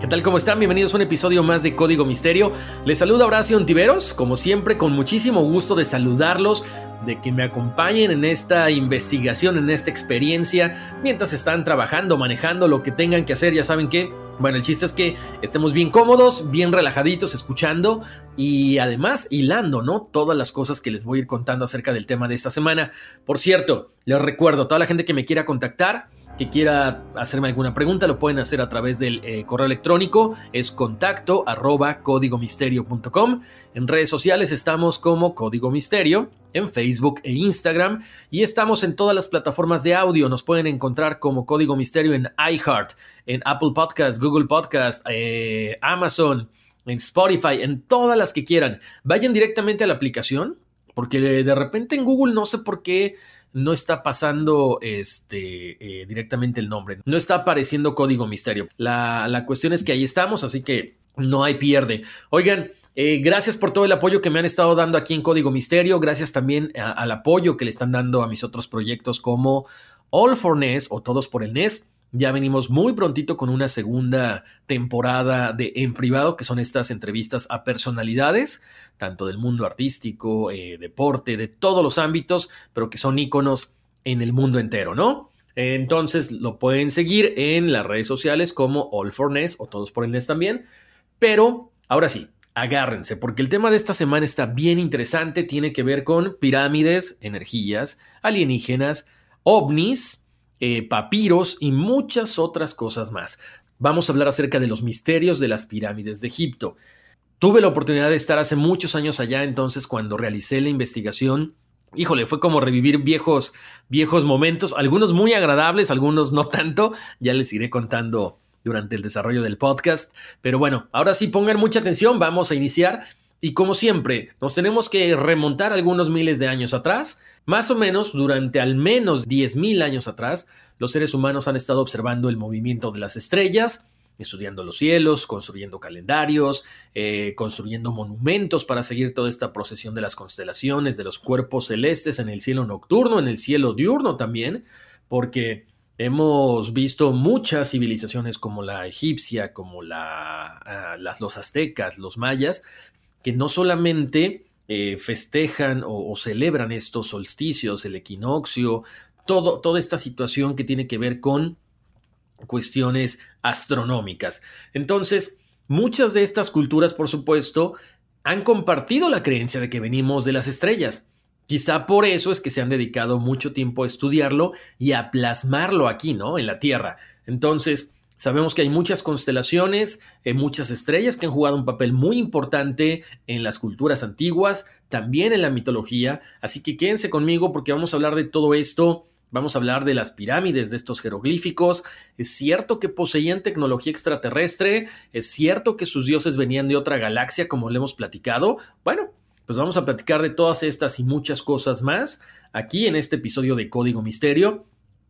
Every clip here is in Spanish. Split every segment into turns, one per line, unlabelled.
¿Qué tal? ¿Cómo están? Bienvenidos a un episodio más de Código Misterio. Les saluda Horacio Ontiveros, como siempre, con muchísimo gusto de saludarlos, de que me acompañen en esta investigación, en esta experiencia, mientras están trabajando, manejando lo que tengan que hacer, ya saben que... Bueno, el chiste es que estemos bien cómodos, bien relajaditos, escuchando y además hilando, ¿no? Todas las cosas que les voy a ir contando acerca del tema de esta semana. Por cierto, les recuerdo, toda la gente que me quiera contactar, que quiera hacerme alguna pregunta, lo pueden hacer a través del eh, correo electrónico, es contacto arroba códigomisterio.com. En redes sociales estamos como Código Misterio, en Facebook e Instagram, y estamos en todas las plataformas de audio. Nos pueden encontrar como Código Misterio en iHeart, en Apple Podcast, Google Podcast, eh, Amazon, en Spotify, en todas las que quieran. Vayan directamente a la aplicación, porque de repente en Google no sé por qué no está pasando este, eh, directamente el nombre, no está apareciendo código misterio. La, la, cuestión es que ahí estamos, así que no hay pierde. Oigan, eh, gracias por todo el apoyo que me han estado dando aquí en Código Misterio, gracias también al apoyo que le están dando a mis otros proyectos como All for NES o Todos por el NES. Ya venimos muy prontito con una segunda temporada de En Privado, que son estas entrevistas a personalidades, tanto del mundo artístico, eh, deporte, de todos los ámbitos, pero que son íconos en el mundo entero, ¿no? Entonces lo pueden seguir en las redes sociales como All for NES o Todos por el NES también. Pero ahora sí, agárrense, porque el tema de esta semana está bien interesante, tiene que ver con pirámides, energías, alienígenas, ovnis, eh, papiros y muchas otras cosas más. Vamos a hablar acerca de los misterios de las pirámides de Egipto. Tuve la oportunidad de estar hace muchos años allá, entonces cuando realicé la investigación, híjole, fue como revivir viejos, viejos momentos, algunos muy agradables, algunos no tanto, ya les iré contando durante el desarrollo del podcast. Pero bueno, ahora sí pongan mucha atención, vamos a iniciar. Y como siempre, nos tenemos que remontar algunos miles de años atrás. Más o menos durante al menos 10.000 años atrás, los seres humanos han estado observando el movimiento de las estrellas, estudiando los cielos, construyendo calendarios, eh, construyendo monumentos para seguir toda esta procesión de las constelaciones, de los cuerpos celestes en el cielo nocturno, en el cielo diurno también, porque hemos visto muchas civilizaciones como la egipcia, como ah, las, los aztecas, los mayas, que no solamente eh, festejan o, celebran estos solsticios, el equinoccio, todo, toda esta situación que tiene que ver con cuestiones astronómicas. Entonces, muchas de estas culturas, por supuesto, han compartido la creencia de que venimos de las estrellas. Quizá por eso es que se han dedicado mucho tiempo a estudiarlo y a plasmarlo aquí, ¿no? En la Tierra. Entonces, Sabemos que hay muchas constelaciones, eh, muchas estrellas que han jugado un papel muy importante en las culturas antiguas, también en la mitología, así que quédense conmigo porque vamos a hablar de todo esto, vamos a hablar de las pirámides, de estos jeroglíficos, es cierto que poseían tecnología extraterrestre, es cierto que sus dioses venían de otra galaxia como le hemos platicado, bueno, pues vamos a platicar de todas estas y muchas cosas más aquí en este episodio de Código Misterio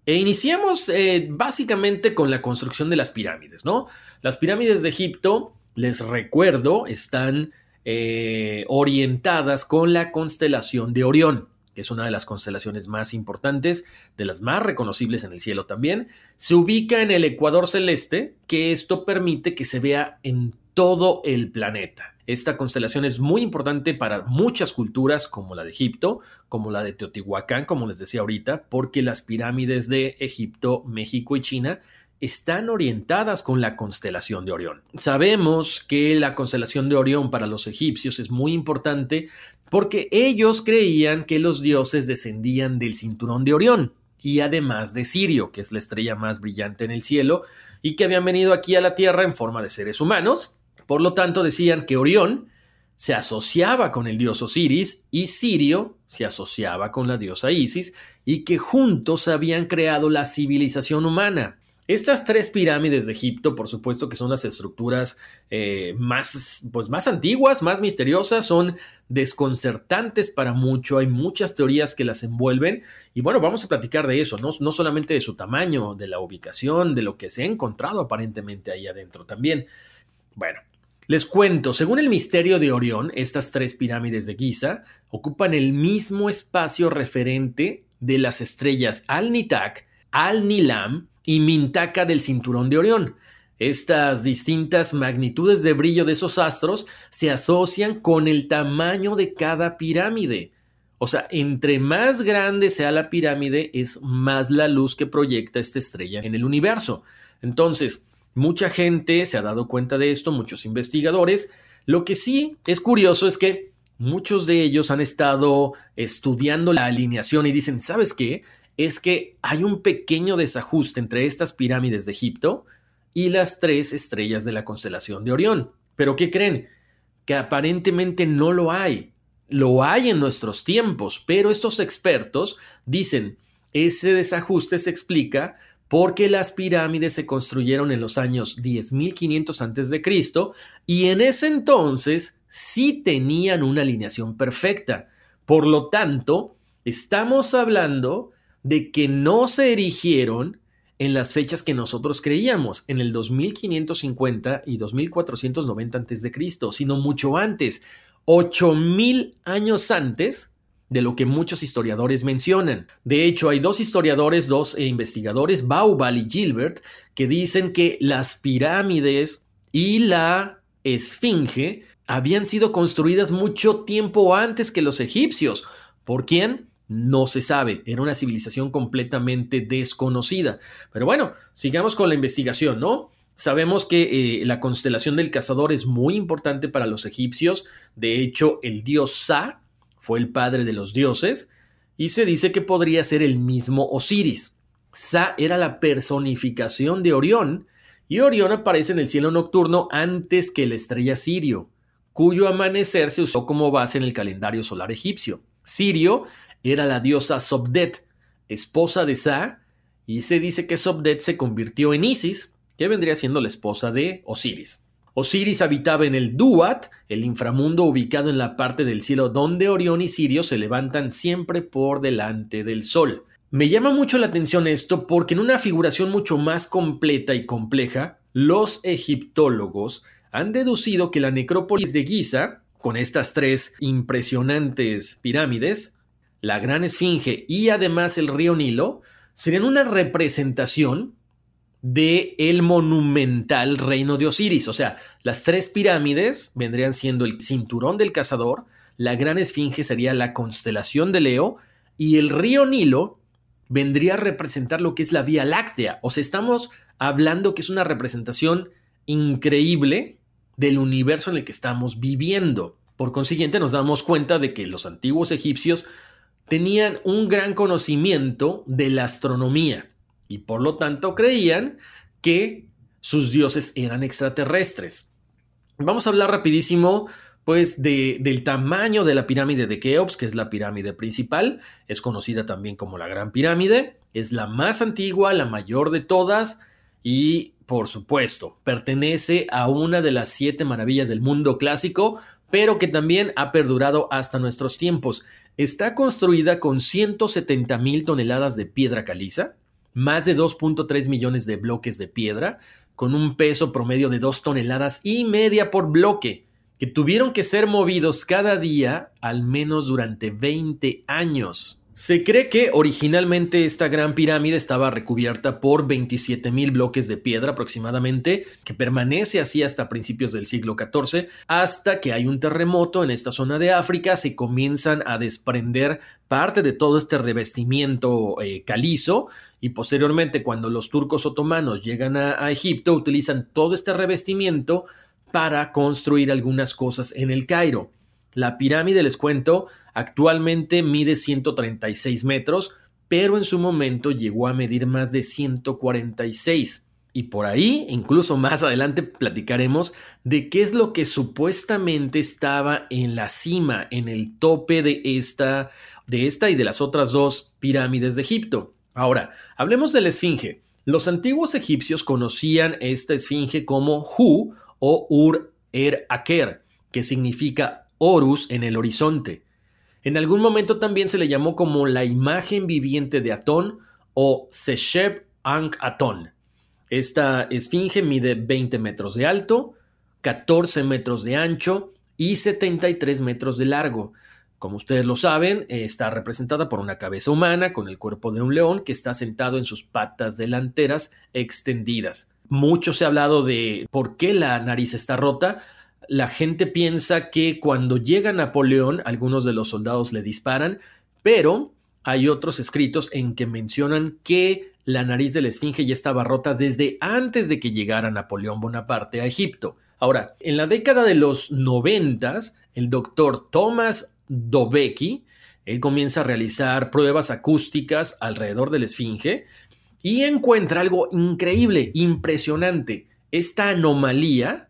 E iniciamos eh, básicamente con la construcción de las pirámides, ¿no? Las pirámides de Egipto, les recuerdo, están eh, orientadas con la constelación de Orión, que es una de las constelaciones más importantes, de las más reconocibles en el cielo también. Se ubica en el ecuador celeste, que esto permite que se vea en todo el planeta. Esta constelación es muy importante para muchas culturas como la de Egipto, como la de Teotihuacán, como les decía ahorita, porque las pirámides de Egipto, México y China están orientadas con la constelación de Orión. Sabemos que la constelación de Orión para los egipcios es muy importante porque ellos creían que los dioses descendían del cinturón de Orión y además de Sirio, que es la estrella más brillante en el cielo, y que habían venido aquí a la Tierra en forma de seres humanos por lo tanto, decían que Orión se asociaba con el dios Osiris y Sirio se asociaba con la diosa Isis y que juntos habían creado la civilización humana. Estas tres pirámides de Egipto, por supuesto que son las estructuras eh, más, pues más antiguas, más misteriosas, son desconcertantes para mucho, hay muchas teorías que las envuelven y bueno, vamos a platicar de eso, no, no solamente de su tamaño, de la ubicación, de lo que se ha encontrado aparentemente ahí adentro también. Bueno, les cuento, según el misterio de Orión, estas tres pirámides de Giza ocupan el mismo espacio referente de las estrellas Al-Nitak, Al-Nilam y Mintaka del cinturón de Orión. Estas distintas magnitudes de brillo de esos astros se asocian con el tamaño de cada pirámide. O sea, entre más grande sea la pirámide, es más la luz que proyecta esta estrella en el universo. Entonces, Mucha gente se ha dado cuenta de esto, muchos investigadores. Lo que sí es curioso es que muchos de ellos han estado estudiando la alineación y dicen, ¿sabes qué? Es que hay un pequeño desajuste entre estas pirámides de Egipto y las tres estrellas de la constelación de Orión. Pero ¿qué creen? Que aparentemente no lo hay. Lo hay en nuestros tiempos, pero estos expertos dicen, ese desajuste se explica porque las pirámides se construyeron en los años 10.500 a.C. y en ese entonces sí tenían una alineación perfecta. Por lo tanto, estamos hablando de que no se erigieron en las fechas que nosotros creíamos, en el 2550 y 2490 a.C., sino mucho antes, 8000 años antes de lo que muchos historiadores mencionan. De hecho, hay dos historiadores, dos investigadores, Baubal y Gilbert, que dicen que las pirámides y la esfinge habían sido construidas mucho tiempo antes que los egipcios. ¿Por quién? No se sabe, era una civilización completamente desconocida. Pero bueno, sigamos con la investigación, ¿no? Sabemos que eh, la constelación del cazador es muy importante para los egipcios. De hecho, el dios Sa fue el padre de los dioses, y se dice que podría ser el mismo Osiris. Sa era la personificación de Orión, y Orión aparece en el cielo nocturno antes que la estrella Sirio, cuyo amanecer se usó como base en el calendario solar egipcio. Sirio era la diosa Sobdet, esposa de Sa, y se dice que Sobdet se convirtió en Isis, que vendría siendo la esposa de Osiris. Osiris habitaba en el Duat, el inframundo ubicado en la parte del cielo donde Orión y Sirio se levantan siempre por delante del Sol. Me llama mucho la atención esto porque en una figuración mucho más completa y compleja, los egiptólogos han deducido que la necrópolis de Giza, con estas tres impresionantes pirámides, la Gran Esfinge y además el río Nilo, serían una representación de el monumental reino de Osiris. O sea, las tres pirámides vendrían siendo el cinturón del cazador, la gran esfinge sería la constelación de Leo y el río Nilo vendría a representar lo que es la Vía Láctea. O sea, estamos hablando que es una representación increíble del universo en el que estamos viviendo. Por consiguiente, nos damos cuenta de que los antiguos egipcios tenían un gran conocimiento de la astronomía y por lo tanto creían que sus dioses eran extraterrestres. Vamos a hablar rapidísimo pues de, del tamaño de la pirámide de Keops, que es la pirámide principal, es conocida también como la Gran Pirámide, es la más antigua, la mayor de todas y por supuesto pertenece a una de las siete maravillas del mundo clásico, pero que también ha perdurado hasta nuestros tiempos. Está construida con 170 mil toneladas de piedra caliza, más de 2.3 millones de bloques de piedra, con un peso promedio de 2 toneladas y media por bloque, que tuvieron que ser movidos cada día al menos durante 20 años. Se cree que originalmente esta gran pirámide estaba recubierta por 27 mil bloques de piedra aproximadamente, que permanece así hasta principios del siglo XIV, hasta que hay un terremoto en esta zona de África, se comienzan a desprender parte de todo este revestimiento eh, calizo y posteriormente cuando los turcos otomanos llegan a Egipto utilizan todo este revestimiento para construir algunas cosas en el Cairo. La pirámide, les cuento, actualmente mide 136 metros, pero en su momento llegó a medir más de 146. Y por ahí, incluso más adelante, platicaremos de qué es lo que supuestamente estaba en la cima, en el tope de esta, de esta y de las otras dos pirámides de Egipto. Ahora, hablemos de la esfinge. Los antiguos egipcios conocían esta esfinge como Hu o Ur Er Aker, que significa Horus en el horizonte. En algún momento también se le llamó como la imagen viviente de Atón o Sesheb Ankh Atón. Esta esfinge mide 20 metros de alto, 14 metros de ancho y 73 metros de largo. Como ustedes lo saben, está representada por una cabeza humana con el cuerpo de un león que está sentado en sus patas delanteras extendidas. Mucho se ha hablado de por qué la nariz está rota la gente piensa que cuando llega Napoleón, algunos de los soldados le disparan, pero hay otros escritos en que mencionan que la nariz de la esfinge ya estaba rota desde antes de que llegara Napoleón Bonaparte a Egipto. Ahora, en la década de los noventas, el doctor Thomas Dobecki, él comienza a realizar pruebas acústicas alrededor de la esfinge y encuentra algo increíble, impresionante. Esta anomalía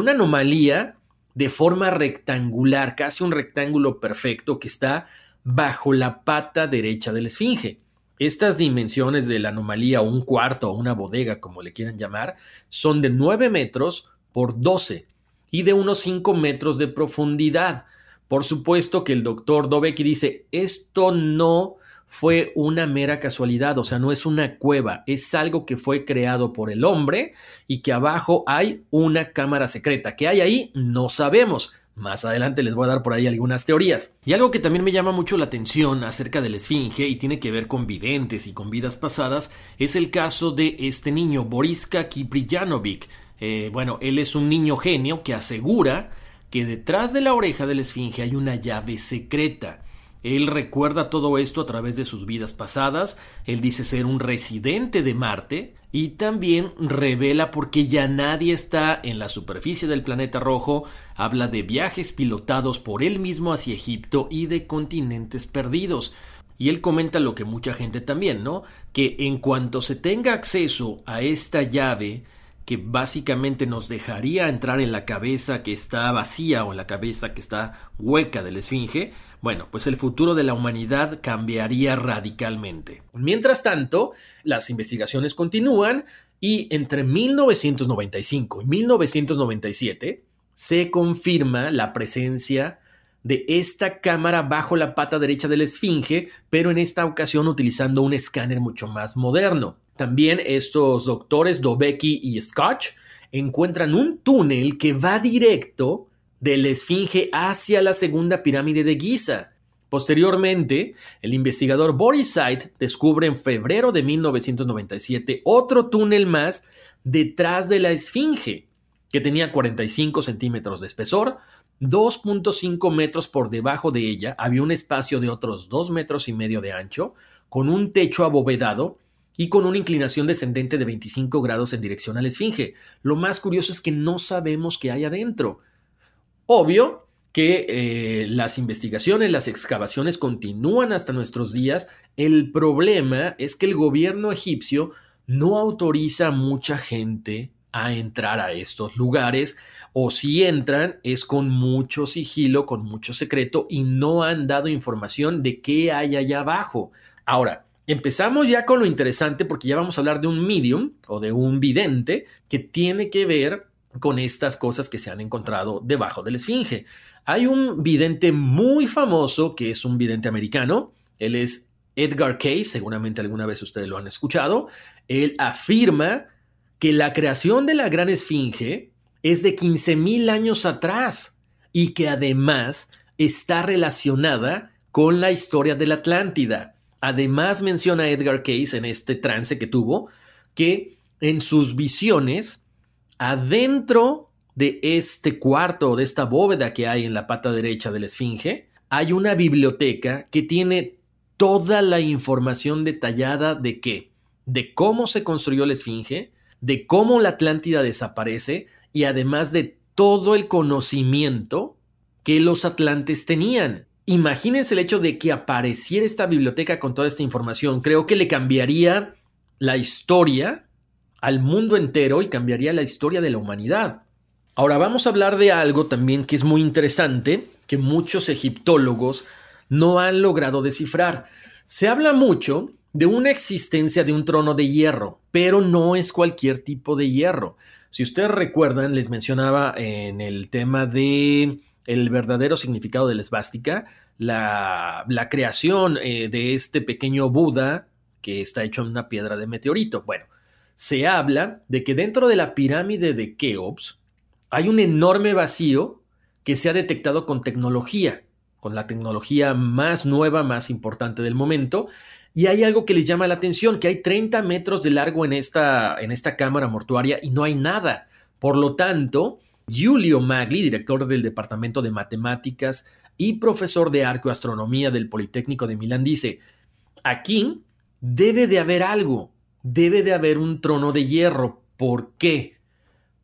una anomalía de forma rectangular, casi un rectángulo perfecto que está bajo la pata derecha de la esfinge. Estas dimensiones de la anomalía, un cuarto o una bodega, como le quieran llamar, son de 9 metros por 12 y de unos 5 metros de profundidad. Por supuesto que el doctor Dobecki dice, esto no fue una mera casualidad, o sea, no es una cueva, es algo que fue creado por el hombre y que abajo hay una cámara secreta. ¿Qué hay ahí? No sabemos. Más adelante les voy a dar por ahí algunas teorías. Y algo que también me llama mucho la atención acerca de la Esfinge y tiene que ver con videntes y con vidas pasadas es el caso de este niño, Boriska Kipriyanovic. Eh, bueno, él es un niño genio que asegura que detrás de la oreja de la Esfinge hay una llave secreta. Él recuerda todo esto a través de sus vidas pasadas, él dice ser un residente de Marte y también revela por qué ya nadie está en la superficie del planeta rojo, habla de viajes pilotados por él mismo hacia Egipto y de continentes perdidos. Y él comenta lo que mucha gente también, ¿no? Que en cuanto se tenga acceso a esta llave, que básicamente nos dejaría entrar en la cabeza que está vacía o en la cabeza que está hueca de la esfinge, bueno, pues el futuro de la humanidad cambiaría radicalmente. Mientras tanto, las investigaciones continúan y entre 1995 y 1997 se confirma la presencia de esta cámara bajo la pata derecha de la esfinge, pero en esta ocasión utilizando un escáner mucho más moderno. También estos doctores Dobecki y Scotch encuentran un túnel que va directo de la Esfinge hacia la segunda pirámide de Giza. Posteriormente, el investigador Boris Said descubre en febrero de 1997 otro túnel más detrás de la Esfinge, que tenía 45 centímetros de espesor, 2.5 metros por debajo de ella había un espacio de otros 2 metros y medio de ancho, con un techo abovedado y con una inclinación descendente de 25 grados en dirección a esfinge. Lo más curioso es que no sabemos qué hay adentro. Obvio que eh, las investigaciones, las excavaciones continúan hasta nuestros días. El problema es que el gobierno egipcio no autoriza a mucha gente a entrar a estos lugares o si entran es con mucho sigilo, con mucho secreto y no han dado información de qué hay allá abajo. Ahora, Empezamos ya con lo interesante porque ya vamos a hablar de un medium o de un vidente que tiene que ver con estas cosas que se han encontrado debajo de la esfinge. Hay un vidente muy famoso que es un vidente americano, él es Edgar Cayce, seguramente alguna vez ustedes lo han escuchado, él afirma que la creación de la gran esfinge es de 15.000 años atrás y que además está relacionada con la historia de la Atlántida. Además menciona Edgar Cayce en este trance que tuvo que en sus visiones, adentro de este cuarto, de esta bóveda que hay en la pata derecha de la Esfinge, hay una biblioteca que tiene toda la información detallada de qué, de cómo se construyó la Esfinge, de cómo la Atlántida desaparece y además de todo el conocimiento que los atlantes tenían. Imagínense el hecho de que apareciera esta biblioteca con toda esta información. Creo que le cambiaría la historia al mundo entero y cambiaría la historia de la humanidad. Ahora vamos a hablar de algo también que es muy interesante, que muchos egiptólogos no han logrado descifrar. Se habla mucho de una existencia de un trono de hierro, pero no es cualquier tipo de hierro. Si ustedes recuerdan, les mencionaba en el tema de el verdadero significado de la esvástica, la, la creación eh, de este pequeño Buda que está hecho en una piedra de meteorito. Bueno, se habla de que dentro de la pirámide de Keops hay un enorme vacío que se ha detectado con tecnología, con la tecnología más nueva, más importante del momento, y hay algo que les llama la atención, que hay 30 metros de largo en esta, en esta cámara mortuaria y no hay nada. Por lo tanto, Giulio Magli, director del Departamento de Matemáticas y profesor de arqueoastronomía del Politécnico de Milán, dice, aquí debe de haber algo, debe de haber un trono de hierro. ¿Por qué?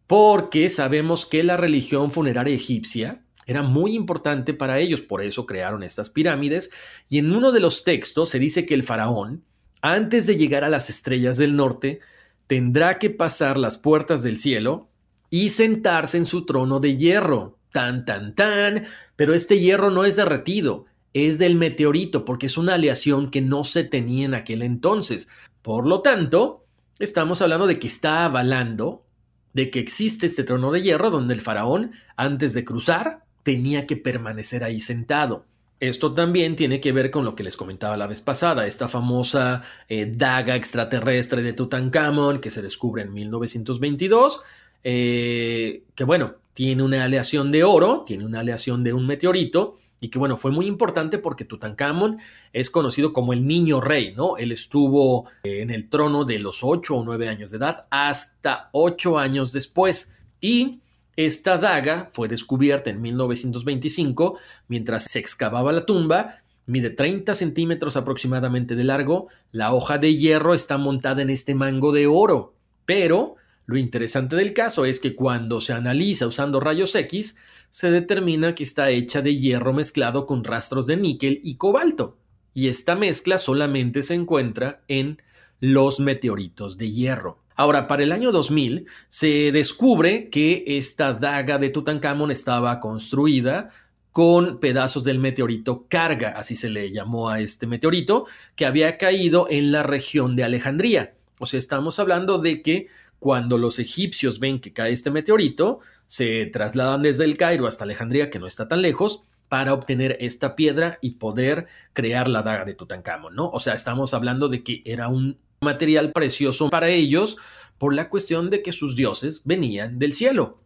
Porque sabemos que la religión funeraria egipcia era muy importante para ellos, por eso crearon estas pirámides, y en uno de los textos se dice que el faraón, antes de llegar a las estrellas del norte, tendrá que pasar las puertas del cielo y sentarse en su trono de hierro. Tan, tan, tan. Pero este hierro no es derretido, es del meteorito, porque es una aleación que no se tenía en aquel entonces. Por lo tanto, estamos hablando de que está avalando de que existe este trono de hierro donde el faraón, antes de cruzar, tenía que permanecer ahí sentado. Esto también tiene que ver con lo que les comentaba la vez pasada, esta famosa eh, daga extraterrestre de Tutankamón que se descubre en 1922, eh, que bueno, tiene una aleación de oro, tiene una aleación de un meteorito, y que bueno, fue muy importante porque Tutankamón es conocido como el niño rey, ¿no? Él estuvo eh, en el trono de los 8 o 9 años de edad hasta 8 años después y esta daga fue descubierta en 1925 mientras se excavaba la tumba, mide 30 centímetros aproximadamente de largo, la hoja de hierro está montada en este mango de oro, pero lo interesante del caso es que cuando se analiza usando rayos X, se determina que está hecha de hierro mezclado con rastros de níquel y cobalto, y esta mezcla solamente se encuentra en los meteoritos de hierro. Ahora, para el año 2000 se descubre que esta daga de Tutankamón estaba construida con pedazos del meteorito Carga, así se le llamó a este meteorito, que había caído en la región de Alejandría. O sea, estamos hablando de que cuando los egipcios ven que cae este meteorito, se trasladan desde el Cairo hasta Alejandría, que no está tan lejos, para obtener esta piedra y poder crear la daga de Tutankamón, ¿no? O sea, estamos hablando de que era un material precioso para ellos por la cuestión de que sus dioses venían del cielo.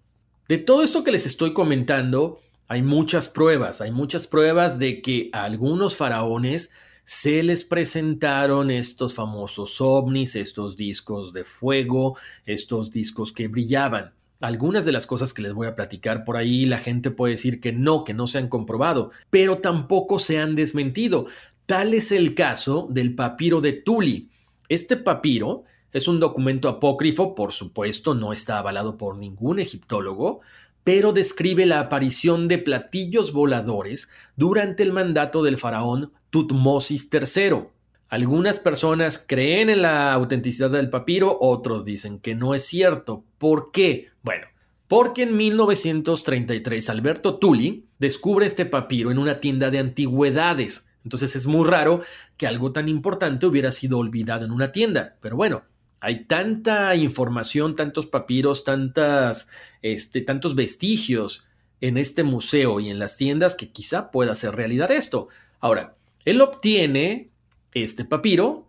De todo esto que les estoy comentando, hay muchas pruebas, hay muchas pruebas de que algunos faraones se les presentaron estos famosos ovnis, estos discos de fuego, estos discos que brillaban. Algunas de las cosas que les voy a platicar por ahí, la gente puede decir que no, que no se han comprobado, pero tampoco se han desmentido. Tal es el caso del papiro de Tuli. Este papiro es un documento apócrifo, por supuesto, no está avalado por ningún egiptólogo, pero describe la aparición de platillos voladores durante el mandato del faraón Tutmosis III. Algunas personas creen en la autenticidad del papiro, otros dicen que no es cierto. ¿Por qué? Bueno, porque en 1933 Alberto Tulli descubre este papiro en una tienda de antigüedades. Entonces es muy raro que algo tan importante hubiera sido olvidado en una tienda. Pero bueno, hay tanta información, tantos papiros, tantas, este, tantos vestigios en este museo y en las tiendas que quizá pueda ser realidad esto. Ahora, él obtiene este papiro,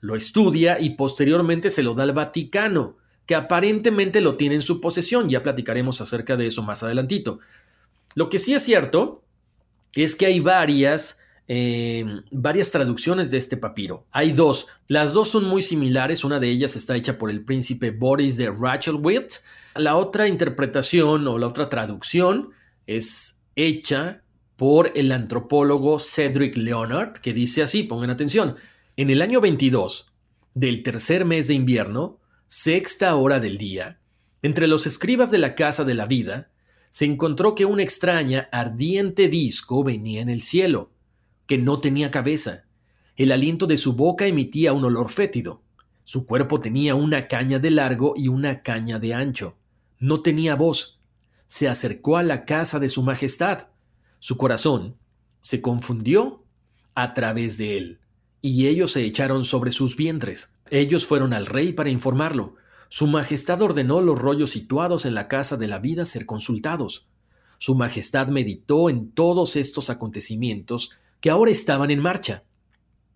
lo estudia y posteriormente se lo da al Vaticano, que aparentemente lo tiene en su posesión. Ya platicaremos acerca de eso más adelantito. Lo que sí es cierto es que hay varias, eh, varias traducciones de este papiro. Hay dos. Las dos son muy similares. Una de ellas está hecha por el príncipe Boris de Rachelwitt. La otra interpretación o la otra traducción es hecha por el antropólogo Cedric Leonard, que dice así, pongan atención, en el año 22 del tercer mes de invierno, sexta hora del día, entre los escribas de la Casa de la Vida, se encontró que una extraña, ardiente disco venía en el cielo, que no tenía cabeza. El aliento de su boca emitía un olor fétido. Su cuerpo tenía una caña de largo y una caña de ancho. No tenía voz. Se acercó a la casa de su majestad. Su corazón se confundió a través de él, y ellos se echaron sobre sus vientres. Ellos fueron al rey para informarlo. Su Majestad ordenó los rollos situados en la casa de la vida ser consultados. Su Majestad meditó en todos estos acontecimientos que ahora estaban en marcha.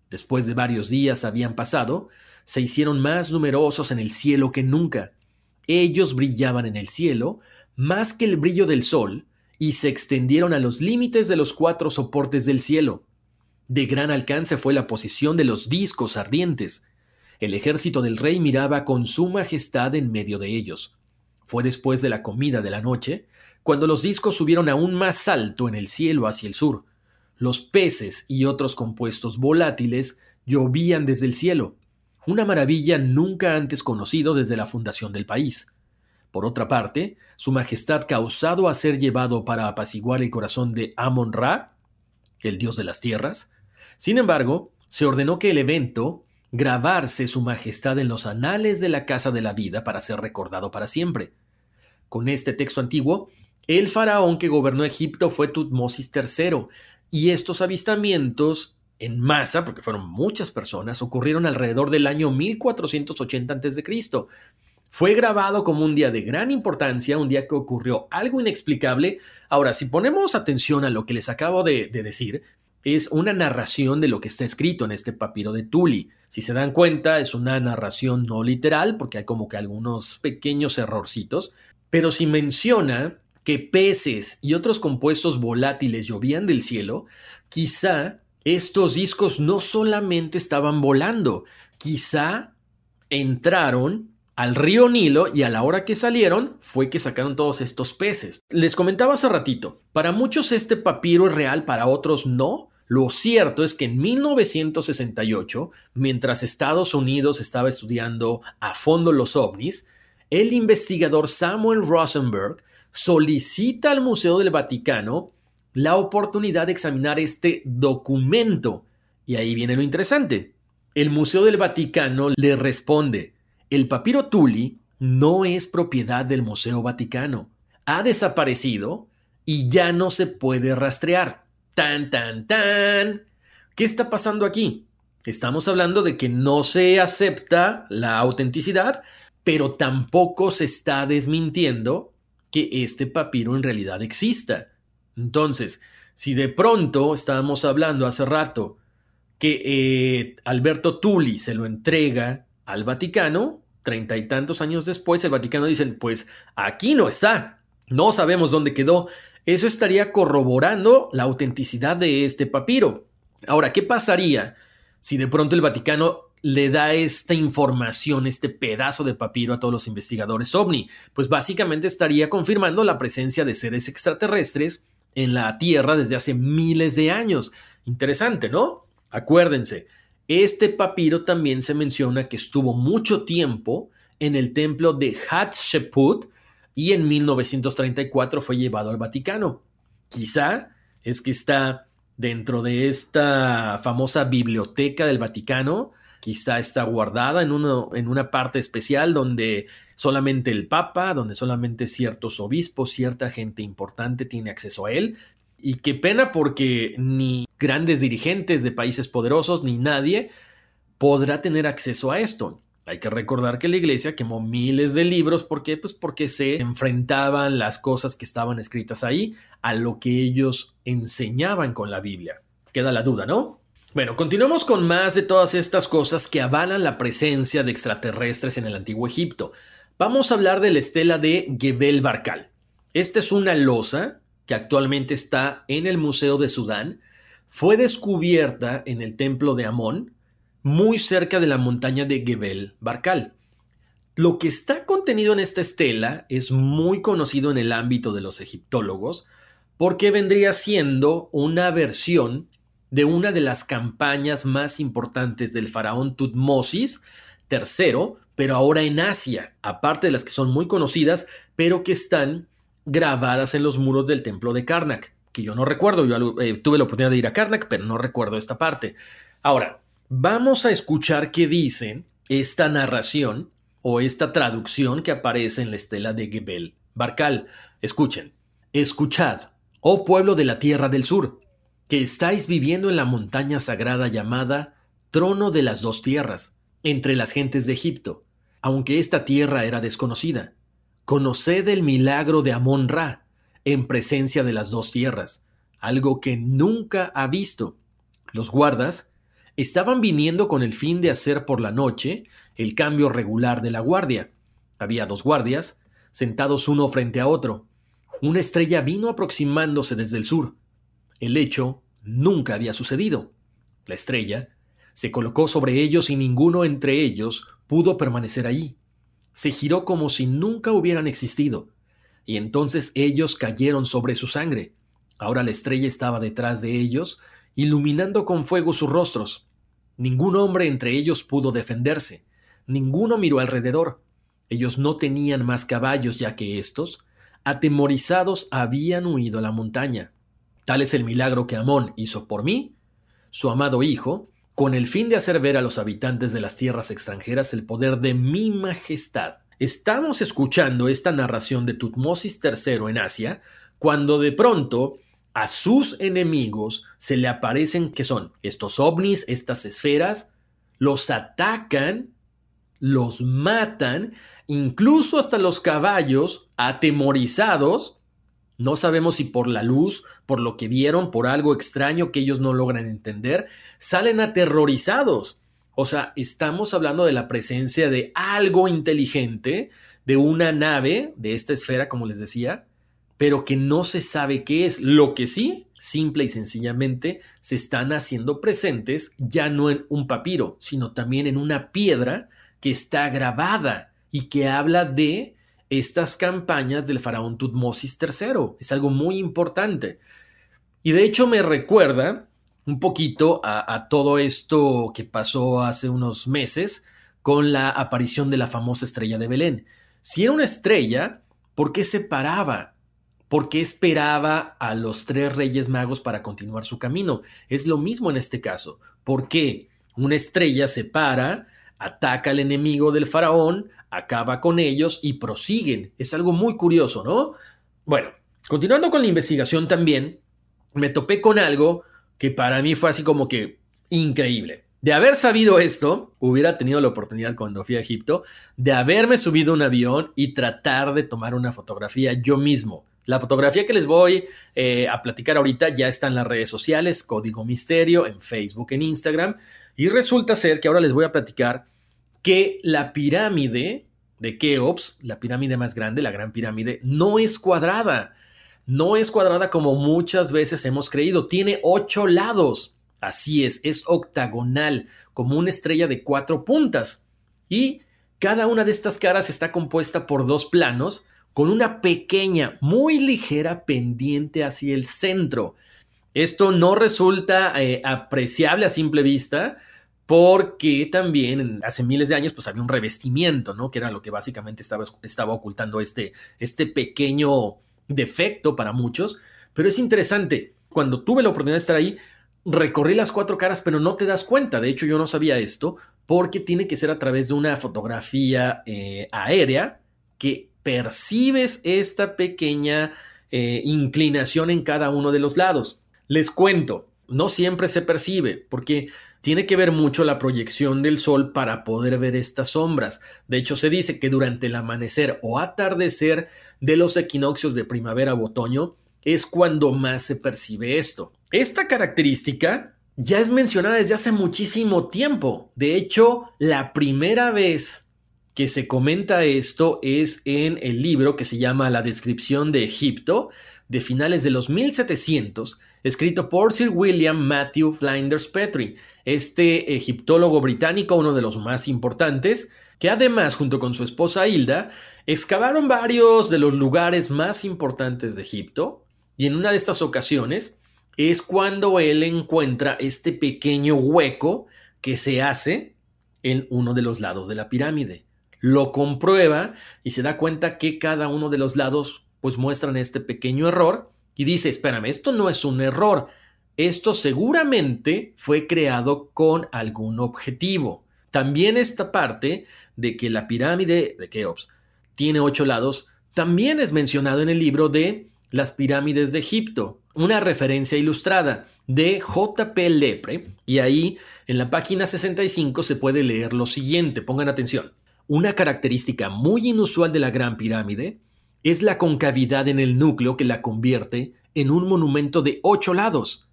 Después de varios días habían pasado, se hicieron más numerosos en el cielo que nunca. Ellos brillaban en el cielo más que el brillo del sol, y se extendieron a los límites de los cuatro soportes del cielo. De gran alcance fue la posición de los discos ardientes. El ejército del rey miraba con su majestad en medio de ellos. Fue después de la comida de la noche, cuando los discos subieron aún más alto en el cielo hacia el sur. Los peces y otros compuestos volátiles llovían desde el cielo, una maravilla nunca antes conocido desde la fundación del país. Por otra parte, su majestad causado a ser llevado para apaciguar el corazón de Amon Ra, el dios de las tierras. Sin embargo, se ordenó que el evento grabarse su majestad en los anales de la Casa de la Vida para ser recordado para siempre. Con este texto antiguo, el faraón que gobernó Egipto fue Tutmosis III, y estos avistamientos en masa, porque fueron muchas personas, ocurrieron alrededor del año 1480 a.C., fue grabado como un día de gran importancia, un día que ocurrió algo inexplicable. Ahora, si ponemos atención a lo que les acabo de, decir, es una narración de lo que está escrito en este papiro de Tuli. Si se dan cuenta, es una narración no literal, porque hay como que algunos pequeños errorcitos, pero si menciona que peces y otros compuestos volátiles llovían del cielo, quizá estos discos no solamente estaban volando, quizá entraron al río Nilo y a la hora que salieron fue que sacaron todos estos peces. Les comentaba hace ratito, para muchos este papiro es real, para otros no. Lo cierto es que en 1968, mientras Estados Unidos estaba estudiando a fondo los ovnis, el investigador Samuel Rosenberg solicita al Museo del Vaticano la oportunidad de examinar este documento. Y ahí viene lo interesante. El Museo del Vaticano le responde, el papiro Tuli no es propiedad del Museo Vaticano. Ha desaparecido y ya no se puede rastrear. Tan, tan, tan. ¿Qué está pasando aquí? Estamos hablando de que no se acepta la autenticidad, pero tampoco se está desmintiendo que este papiro en realidad exista. Entonces, si de pronto estábamos hablando hace rato que eh, Alberto Tuli se lo entrega al Vaticano, treinta y tantos años después, el Vaticano dicen, pues aquí no está, no sabemos dónde quedó. Eso estaría corroborando la autenticidad de este papiro. Ahora, ¿qué pasaría si de pronto el Vaticano le da esta información, este pedazo de papiro a todos los investigadores ovni? Pues básicamente estaría confirmando la presencia de seres extraterrestres en la Tierra desde hace miles de años. Interesante, ¿no? Acuérdense, este papiro también se menciona que estuvo mucho tiempo en el templo de Hatshepsut y en 1934 fue llevado al Vaticano. Quizá es que está dentro de esta famosa biblioteca del Vaticano, quizá está guardada en, en una parte especial donde solamente el Papa, donde solamente ciertos obispos, cierta gente importante tiene acceso a él, y qué pena porque ni grandes dirigentes de países poderosos ni nadie podrá tener acceso a esto. Hay que recordar que la iglesia quemó miles de libros. ¿Por qué? Pues porque se enfrentaban las cosas que estaban escritas ahí a lo que ellos enseñaban con la Biblia. Queda la duda, ¿no? Bueno, continuamos con más de todas estas cosas que avalan la presencia de extraterrestres en el antiguo Egipto. Vamos a hablar de la estela de Gebel Barkal. Esta es una losa que actualmente está en el Museo de Sudán. Fue descubierta en el templo de Amón, muy cerca de la montaña de Gebel Barkal. Lo que está contenido en esta estela es muy conocido en el ámbito de los egiptólogos porque vendría siendo una versión de una de las campañas más importantes del faraón Tutmosis III, pero ahora en Asia, aparte de las que son muy conocidas, pero que están grabadas en los muros del templo de Karnak, que yo no recuerdo, yo eh, tuve la oportunidad de ir a Karnak, pero no recuerdo esta parte. Ahora, vamos a escuchar qué dice esta narración o esta traducción que aparece en la estela de Gebel Barkal. Escuchen, escuchad, oh pueblo de la tierra del sur, que estáis viviendo en la montaña sagrada llamada Trono de las dos tierras, entre las gentes de Egipto, aunque esta tierra era desconocida. Conoced el milagro de Amón Ra, en presencia de las dos tierras, algo que nunca ha visto. Los guardas estaban viniendo con el fin de hacer por la noche el cambio regular de la guardia. Había dos guardias, sentados uno frente a otro. Una estrella vino aproximándose desde el sur. El hecho nunca había sucedido. La estrella se colocó sobre ellos y ninguno entre ellos pudo permanecer allí. Se giró como si nunca hubieran existido, y entonces ellos cayeron sobre su sangre. Ahora la estrella estaba detrás de ellos, iluminando con fuego sus rostros. Ningún hombre entre ellos pudo defenderse, ninguno miró alrededor. Ellos no tenían más caballos ya que éstos, atemorizados, habían huido a la montaña. Tal es el milagro que Amón hizo por mí, su amado hijo, con el fin de hacer ver a los habitantes de las tierras extranjeras el poder de mi majestad. Estamos escuchando esta narración de Tutmosis III en Asia, cuando de pronto a sus enemigos se le aparecen que son estos ovnis, estas esferas, los atacan, los matan, incluso hasta los caballos atemorizados no sabemos si por la luz, por lo que vieron, por algo extraño que ellos no logran entender, salen aterrorizados. O sea, estamos hablando de la presencia de algo inteligente, de una nave, de esta esfera, como les decía, pero que no se sabe qué es. Lo que sí, simple y sencillamente, se están haciendo presentes ya no en un papiro, sino también en una piedra que está grabada y que habla de estas campañas del faraón Tutmosis III. Es algo muy importante. Y de hecho me recuerda un poquito a, todo esto que pasó hace unos meses con la aparición de la famosa estrella de Belén. Si era una estrella, ¿por qué se paraba? ¿Por qué esperaba a los tres reyes magos para continuar su camino? Es lo mismo en este caso. ¿Por qué una estrella se para, ataca al enemigo del faraón, acaba con ellos y prosiguen. Es algo muy curioso, ¿no? Bueno, continuando con la investigación también, me topé con algo que para mí fue así como que increíble. De haber sabido esto, hubiera tenido la oportunidad cuando fui a Egipto de haberme subido un avión y tratar de tomar una fotografía yo mismo. La fotografía que les voy eh, a platicar ahorita ya está en las redes sociales, Código Misterio, en Facebook, en Instagram. Y resulta ser que ahora les voy a platicar que la pirámide de Keops, la pirámide más grande, la gran pirámide, no es cuadrada. No es cuadrada como muchas veces hemos creído. Tiene ocho lados. Así es, es octagonal, como una estrella de cuatro puntas. Y cada una de estas caras está compuesta por dos planos con una pequeña, muy ligera pendiente hacia el centro. Esto no resulta eh, apreciable a simple vista, porque también hace miles de años pues había un revestimiento, ¿no? Que era lo que básicamente estaba, estaba ocultando este, este pequeño defecto para muchos. Pero es interesante, cuando tuve la oportunidad de estar ahí, recorrí las cuatro caras, pero no te das cuenta. De hecho, yo no sabía esto, porque tiene que ser a través de una fotografía eh, aérea que percibes esta pequeña eh, inclinación en cada uno de los lados. Les cuento, no siempre se percibe, porque tiene que ver mucho la proyección del sol para poder ver estas sombras. De hecho, se dice que durante el amanecer o atardecer de los equinoccios de primavera o otoño es cuando más se percibe esto. Esta característica ya es mencionada desde hace muchísimo tiempo. De hecho, la primera vez que se comenta esto es en el libro que se llama La descripción de Egipto, de finales de los 1700, escrito por Sir William Matthew Flinders Petrie, este egiptólogo británico, uno de los más importantes, que además, junto con su esposa Hilda, excavaron varios de los lugares más importantes de Egipto, y en una de estas ocasiones es cuando él encuentra este pequeño hueco que se hace en uno de los lados de la pirámide. Lo comprueba y se da cuenta que cada uno de los lados pues muestran este pequeño error y dice, espérame, esto no es un error, esto seguramente fue creado con algún objetivo. También esta parte de que la pirámide de Keops tiene ocho lados, también es mencionado en el libro de las pirámides de Egipto, una referencia ilustrada de J.P. Lepre, y ahí en la página 65 se puede leer lo siguiente, pongan atención. Una característica muy inusual de la Gran Pirámide es la concavidad en el núcleo que la convierte en un monumento de ocho lados,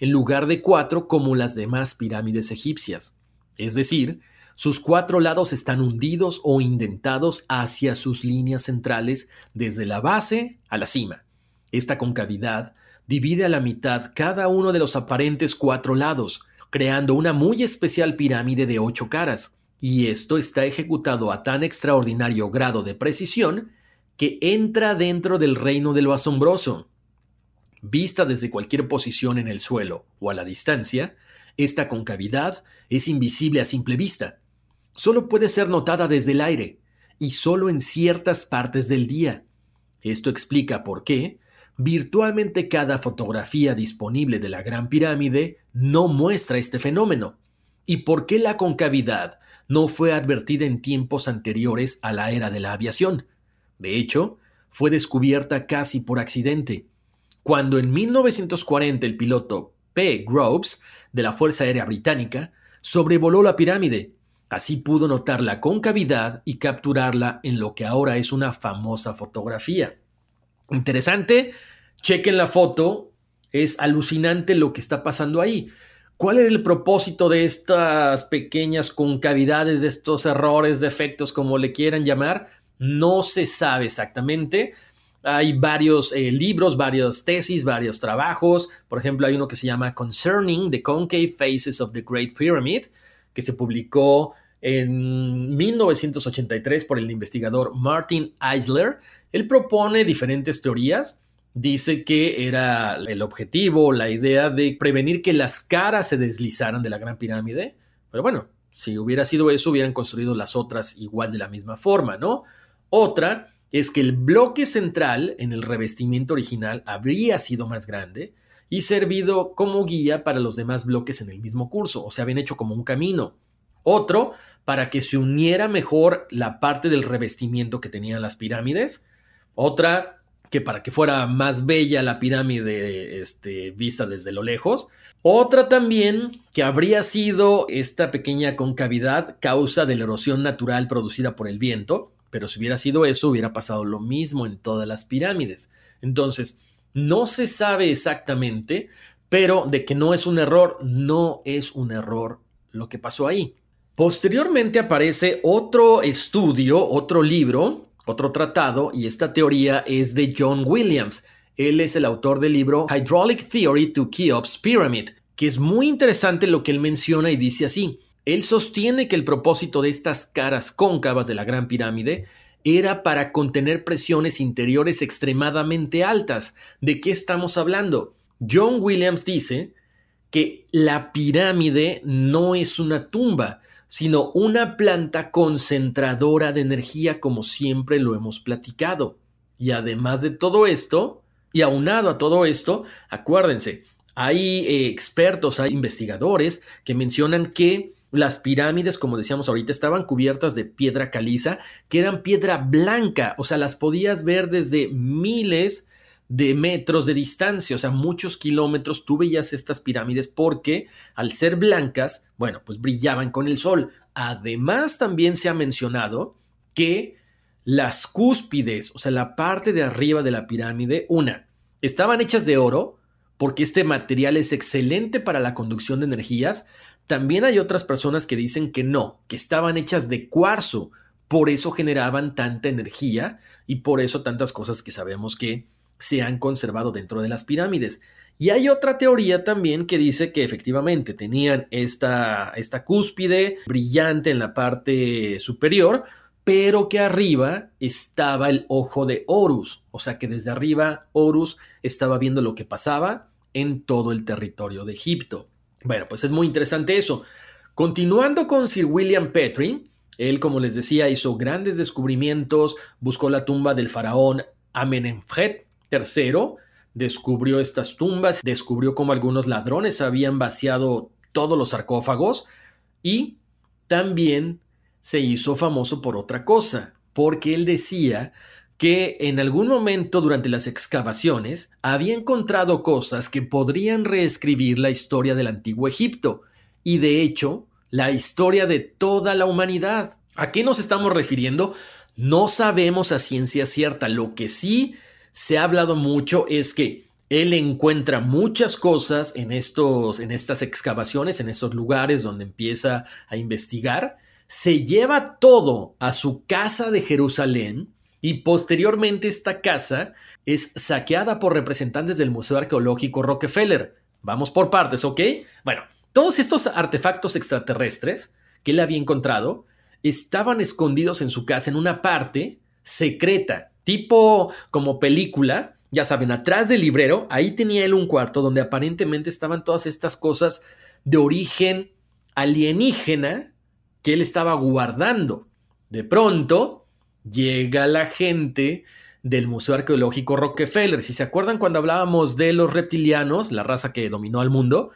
en lugar de cuatro como las demás pirámides egipcias. Es decir, sus cuatro lados están hundidos o indentados hacia sus líneas centrales desde la base a la cima. Esta concavidad divide a la mitad cada uno de los aparentes cuatro lados, creando una muy especial pirámide de ocho caras, y esto está ejecutado a tan extraordinario grado de precisión que entra dentro del reino de lo asombroso. Vista desde cualquier posición en el suelo o a la distancia, esta concavidad es invisible a simple vista. Solo puede ser notada desde el aire, y solo en ciertas partes del día. Esto explica por qué, virtualmente cada fotografía disponible de la Gran Pirámide no muestra este fenómeno. ¿Y por qué la concavidad no fue advertida en tiempos anteriores a la era de la aviación? De hecho, fue descubierta casi por accidente. Cuando en 1940 el piloto P. Groves, de la Fuerza Aérea Británica, sobrevoló la pirámide, así pudo notar la concavidad y capturarla en lo que ahora es una famosa fotografía. Interesante, chequen la foto, es alucinante lo que está pasando ahí. ¿Cuál era el propósito de estas pequeñas concavidades, de estos errores, defectos, como le quieran llamar? No se sabe exactamente. Hay varios eh, libros, varias tesis, varios trabajos. Por ejemplo, hay uno que se llama Concerning the Concave Faces of the Great Pyramid, que se publicó en 1983 por el investigador Martin Eisler. Él propone diferentes teorías. Dice que era el objetivo, la idea de prevenir que las caras se deslizaran de la Gran Pirámide. Pero bueno, si hubiera sido eso, hubieran construido las otras igual de la misma forma, ¿no? Otra es que el bloque central en el revestimiento original habría sido más grande y servido como guía para los demás bloques en el mismo curso, o sea, habían hecho como un camino. Otro para que se uniera mejor la parte del revestimiento que tenían las pirámides. Otra que para que fuera más bella la pirámide este, vista desde lo lejos. Otra también que habría sido esta pequeña concavidad causa de la erosión natural producida por el viento, pero si hubiera sido eso hubiera pasado lo mismo en todas las pirámides. Entonces, no se sabe exactamente, pero de que no es un error, no es un error lo que pasó ahí. Posteriormente aparece otro estudio, otro libro, otro tratado, y esta teoría es de John Williams. Él es el autor del libro Hydraulic Theory to Cheops Pyramid, que es muy interesante lo que él menciona y dice así. Él sostiene que el propósito de estas caras cóncavas de la Gran Pirámide era para contener presiones interiores extremadamente altas. ¿De qué estamos hablando? John Williams dice que la pirámide no es una tumba, sino una planta concentradora de energía como siempre lo hemos platicado. Y además de todo esto, y aunado a todo esto, acuérdense, hay eh, expertos, hay investigadores que mencionan que las pirámides, como decíamos ahorita, estaban cubiertas de piedra caliza, que eran piedra blanca, o sea, las podías ver desde miles de metros de distancia, o sea, muchos kilómetros, tú veías estas pirámides porque al ser blancas, bueno, pues brillaban con el sol. Además, también se ha mencionado que las cúspides, o sea, la parte de arriba de la pirámide, una, estaban hechas de oro, porque este material es excelente para la conducción de energías, también hay otras personas que dicen que no, que estaban hechas de cuarzo, por eso generaban tanta energía y por eso tantas cosas que sabemos que se han conservado dentro de las pirámides. Y hay otra teoría también que dice que efectivamente tenían esta, esta cúspide brillante en la parte superior, pero que arriba estaba el ojo de Horus, o sea que desde arriba Horus estaba viendo lo que pasaba en todo el territorio de Egipto. Bueno, pues es muy interesante eso. Continuando con Sir William Petrie, él, como les decía, hizo grandes descubrimientos, buscó la tumba del faraón Amenemhet III, descubrió estas tumbas, descubrió cómo algunos ladrones habían vaciado todos los sarcófagos y también se hizo famoso por otra cosa, porque él decía que en algún momento durante las excavaciones había encontrado cosas que podrían reescribir la historia del antiguo Egipto y de hecho la historia de toda la humanidad. ¿A qué nos estamos refiriendo? No sabemos a ciencia cierta. Lo que sí se ha hablado mucho es que él encuentra muchas cosas en estos en estas excavaciones, en estos lugares donde empieza a investigar se lleva todo a su casa de Jerusalén y posteriormente esta casa es saqueada por representantes del Museo Arqueológico Rockefeller. Vamos por partes, ¿ok? Bueno, todos estos artefactos extraterrestres que él había encontrado estaban escondidos en su casa en una parte secreta, tipo como película, ya saben, atrás del librero, ahí tenía él un cuarto donde aparentemente estaban todas estas cosas de origen alienígena que él estaba guardando. De pronto llega la gente del Museo Arqueológico Rockefeller. Si se acuerdan cuando hablábamos de los reptilianos, la raza que dominó al mundo,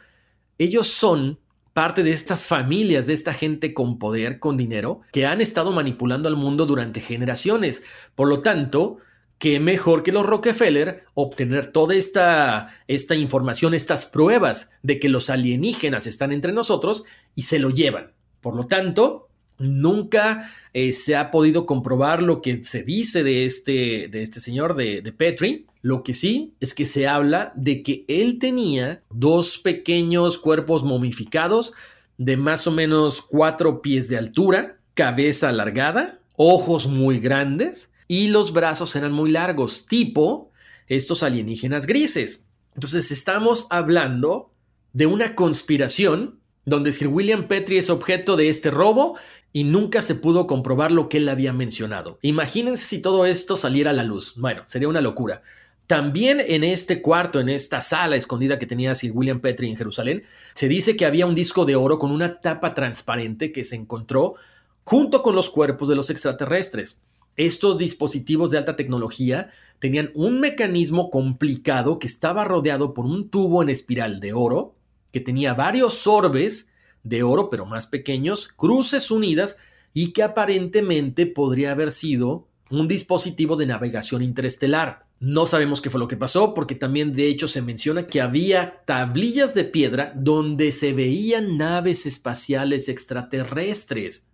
ellos son parte de estas familias, de esta gente con poder, con dinero, que han estado manipulando al mundo durante generaciones. Por lo tanto, qué mejor que los Rockefeller obtener toda esta, esta información, estas pruebas de que los alienígenas están entre nosotros y se lo llevan. Por lo tanto, nunca eh, se ha podido comprobar lo que se dice de este, de este señor de, de Petri. Lo que sí es que se habla de que él tenía dos pequeños cuerpos momificados de más o menos cuatro pies de altura, cabeza alargada, ojos muy grandes y los brazos eran muy largos, tipo estos alienígenas grises. Entonces estamos hablando de una conspiración donde Sir William Petrie es objeto de este robo y nunca se pudo comprobar lo que él había mencionado. Imagínense si todo esto saliera a la luz. Bueno, sería una locura. También en este cuarto, en esta sala escondida que tenía Sir William Petrie en Jerusalén, se dice que había un disco de oro con una tapa transparente que se encontró junto con los cuerpos de los extraterrestres. Estos dispositivos de alta tecnología tenían un mecanismo complicado que estaba rodeado por un tubo en espiral de oro que tenía varios orbes de oro, pero más pequeños, cruces unidas y que aparentemente podría haber sido un dispositivo de navegación interestelar. No sabemos qué fue lo que pasó porque también de hecho se menciona que había tablillas de piedra donde se veían naves espaciales extraterrestres.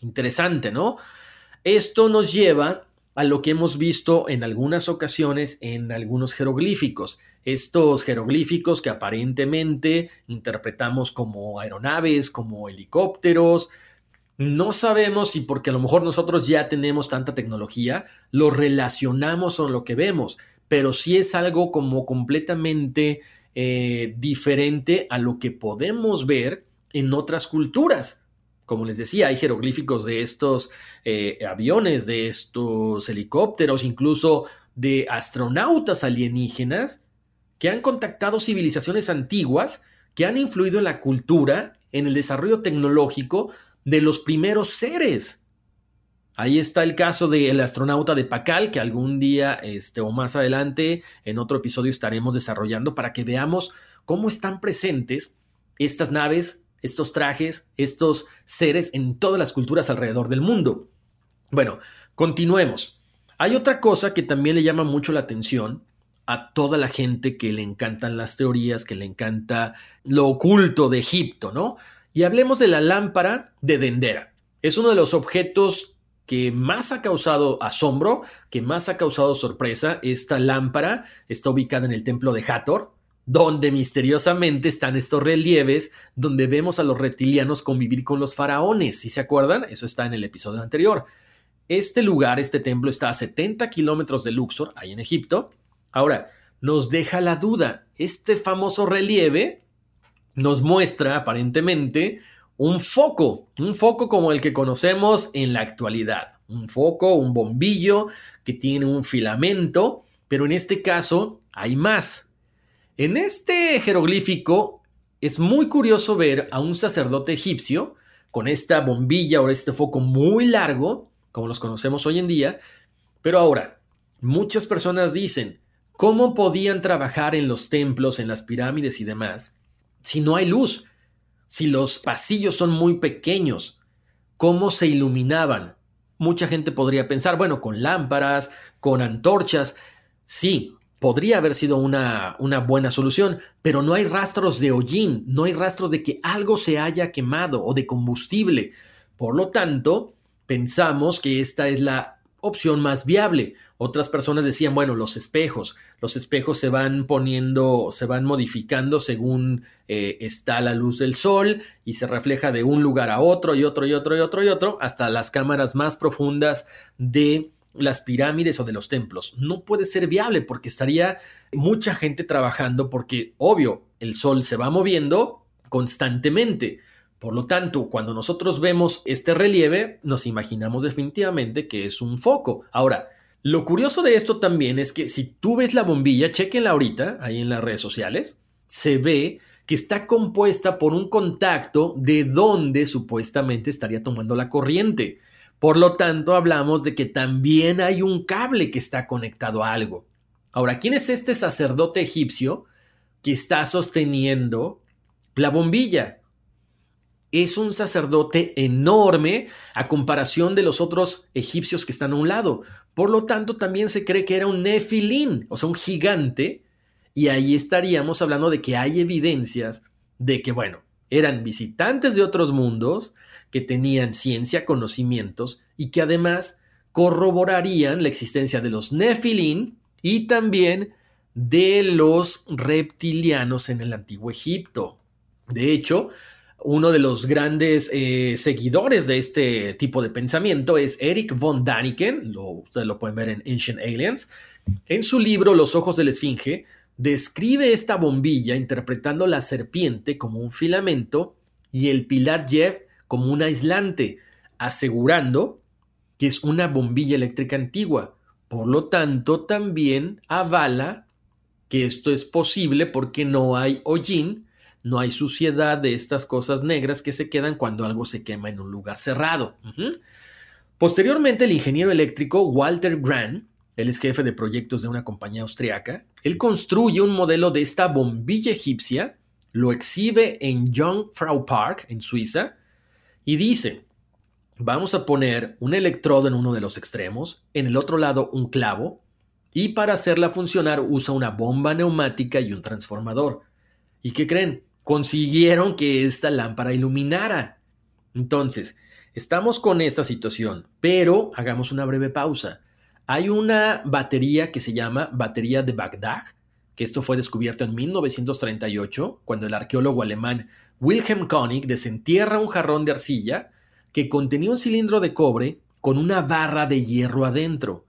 Interesante, ¿no? Esto nos lleva a lo que hemos visto en algunas ocasiones en algunos jeroglíficos. Estos jeroglíficos que aparentemente interpretamos como aeronaves, como helicópteros. No sabemos si porque a lo mejor nosotros ya tenemos tanta tecnología, lo relacionamos con lo que vemos, pero sí es algo como completamente eh, diferente a lo que podemos ver en otras culturas. Como les decía, hay jeroglíficos de estos eh, aviones, de estos helicópteros, incluso de astronautas alienígenas que han contactado civilizaciones antiguas que han influido en la cultura, en el desarrollo tecnológico de los primeros seres. Ahí está el caso del astronauta de Pacal, que algún día este, o más adelante en otro episodio estaremos desarrollando para que veamos cómo están presentes estas naves estos trajes, estos seres en todas las culturas alrededor del mundo. Bueno, continuemos. Hay otra cosa que también le llama mucho la atención a toda la gente que le encantan las teorías, que le encanta lo oculto de Egipto, ¿no? Y hablemos de la lámpara de Dendera. Es uno de los objetos que más ha causado asombro, que más ha causado sorpresa. Esta lámpara está ubicada en el templo de Hathor, donde misteriosamente están estos relieves donde vemos a los reptilianos convivir con los faraones. ¿Si se acuerdan? Eso está en el episodio anterior. Este lugar, este templo, está a 70 kilómetros de Luxor, ahí en Egipto. Ahora, nos deja la duda. Este famoso relieve nos muestra aparentemente un foco, un foco como el que conocemos en la actualidad. Un foco, un bombillo que tiene un filamento, pero en este caso hay más. En este jeroglífico es muy curioso ver a un sacerdote egipcio con esta bombilla o este foco muy largo, como los conocemos hoy en día, pero ahora, muchas personas dicen, ¿cómo podían trabajar en los templos, en las pirámides y demás, si no hay luz? Si los pasillos son muy pequeños, ¿cómo se iluminaban? Mucha gente podría pensar, bueno, con lámparas, con antorchas. Sí, podría haber sido una, una, buena solución, pero no hay rastros de hollín, no hay rastros de que algo se haya quemado o de combustible. Por lo tanto, pensamos que esta es la opción más viable. Otras personas decían, bueno, los espejos, los espejos se van poniendo, se van modificando según eh, está la luz del sol y se refleja de un lugar a otro y otro y otro y otro y otro, hasta las cámaras más profundas de las pirámides o de los templos. No puede ser viable porque estaría mucha gente trabajando porque, obvio, el sol se va moviendo constantemente. Por lo tanto, cuando nosotros vemos este relieve, nos imaginamos definitivamente que es un foco. Ahora, lo curioso de esto también es que si tú ves la bombilla, chequenla ahorita, ahí en las redes sociales, se ve que está compuesta por un contacto de donde supuestamente estaría tomando la corriente. Por lo tanto, hablamos de que también hay un cable que está conectado a algo. Ahora, ¿quién es este sacerdote egipcio que está sosteniendo la bombilla? Es un sacerdote enorme a comparación de los otros egipcios que están a un lado. Por lo tanto, también se cree que era un nefilín, o sea, un gigante. Y ahí estaríamos hablando de que hay evidencias de que, bueno, eran visitantes de otros mundos que tenían ciencia, conocimientos y que además corroborarían la existencia de los Nefilín y también de los reptilianos en el antiguo Egipto. De hecho, uno de los grandes eh, seguidores de este tipo de pensamiento es Eric von Daniken, lo, ustedes lo pueden ver en Ancient Aliens. En su libro Los ojos de la Esfinge, describe esta bombilla interpretando la serpiente como un filamento y el pilar Jeff como un aislante, asegurando que es una bombilla eléctrica antigua. Por lo tanto, también avala que esto es posible porque no hay hollín, no hay suciedad de estas cosas negras que se quedan cuando algo se quema en un lugar cerrado. Posteriormente, el ingeniero eléctrico Walter Grant él es jefe de proyectos de una compañía austriaca. Él construye un modelo de esta bombilla egipcia, lo exhibe en Jungfrau Park, en Suiza, y dice, vamos a poner un electrodo en uno de los extremos, en el otro lado un clavo, y para hacerla funcionar usa una bomba neumática y un transformador. ¿Y qué creen? Consiguieron que esta lámpara iluminara. Entonces, estamos con esta situación, pero hagamos una breve pausa. Hay una batería que se llama batería de Bagdad, que esto fue descubierto en 1938, cuando el arqueólogo alemán Wilhelm Koenig desentierra un jarrón de arcilla que contenía un cilindro de cobre con una barra de hierro adentro.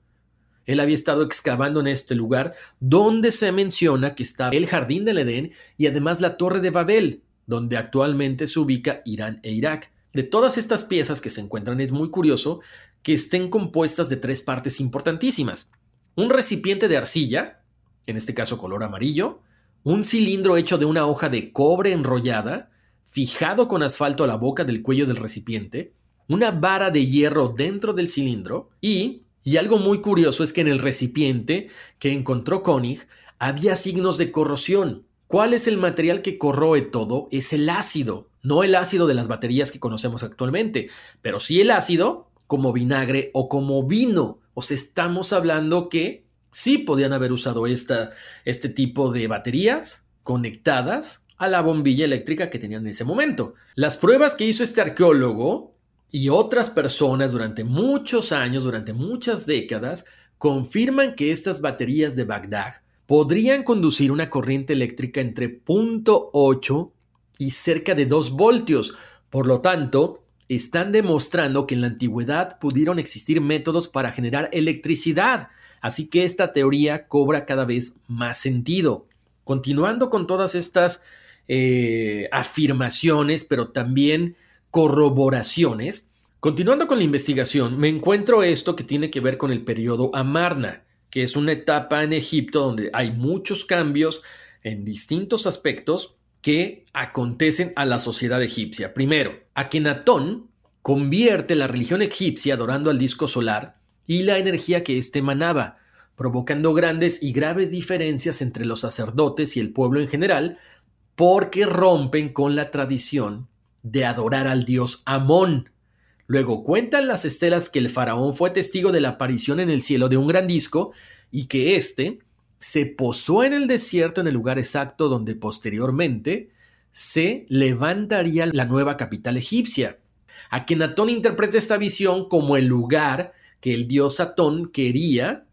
Él había estado excavando en este lugar donde se menciona que está el jardín del Edén y además la torre de Babel, donde actualmente se ubica Irán e Irak. De todas estas piezas que se encuentran es muy curioso que estén compuestas de tres partes importantísimas. Un recipiente de arcilla, en este caso color amarillo, un cilindro hecho de una hoja de cobre enrollada, fijado con asfalto a la boca del cuello del recipiente, una vara de hierro dentro del cilindro y, y algo muy curioso es que en el recipiente que encontró Koenig había signos de corrosión. ¿Cuál es el material que corroe todo? Es el ácido, no el ácido de las baterías que conocemos actualmente, pero sí el ácido como vinagre o como vino. O sea, estamos hablando que sí podían haber usado esta, este tipo de baterías conectadas a la bombilla eléctrica que tenían en ese momento. Las pruebas que hizo este arqueólogo y otras personas durante muchos años, durante muchas décadas, confirman que estas baterías de Bagdad podrían conducir una corriente eléctrica entre 0.8 y cerca de 2 voltios. Por lo tanto, están demostrando que en la antigüedad pudieron existir métodos para generar electricidad. Así que esta teoría cobra cada vez más sentido. Continuando con todas estas eh, afirmaciones, pero también corroboraciones, continuando con la investigación, me encuentro esto que tiene que ver con el periodo Amarna que es una etapa en Egipto donde hay muchos cambios en distintos aspectos que acontecen a la sociedad egipcia. Primero, Akenatón convierte la religión egipcia adorando al disco solar y la energía que éste emanaba, provocando grandes y graves diferencias entre los sacerdotes y el pueblo en general, porque rompen con la tradición de adorar al dios Amón, Luego cuentan las estelas que el faraón fue testigo de la aparición en el cielo de un gran disco y que éste se posó en el desierto en el lugar exacto donde posteriormente se levantaría la nueva capital egipcia. Akenatón interpreta esta visión como el lugar que el dios Atón quería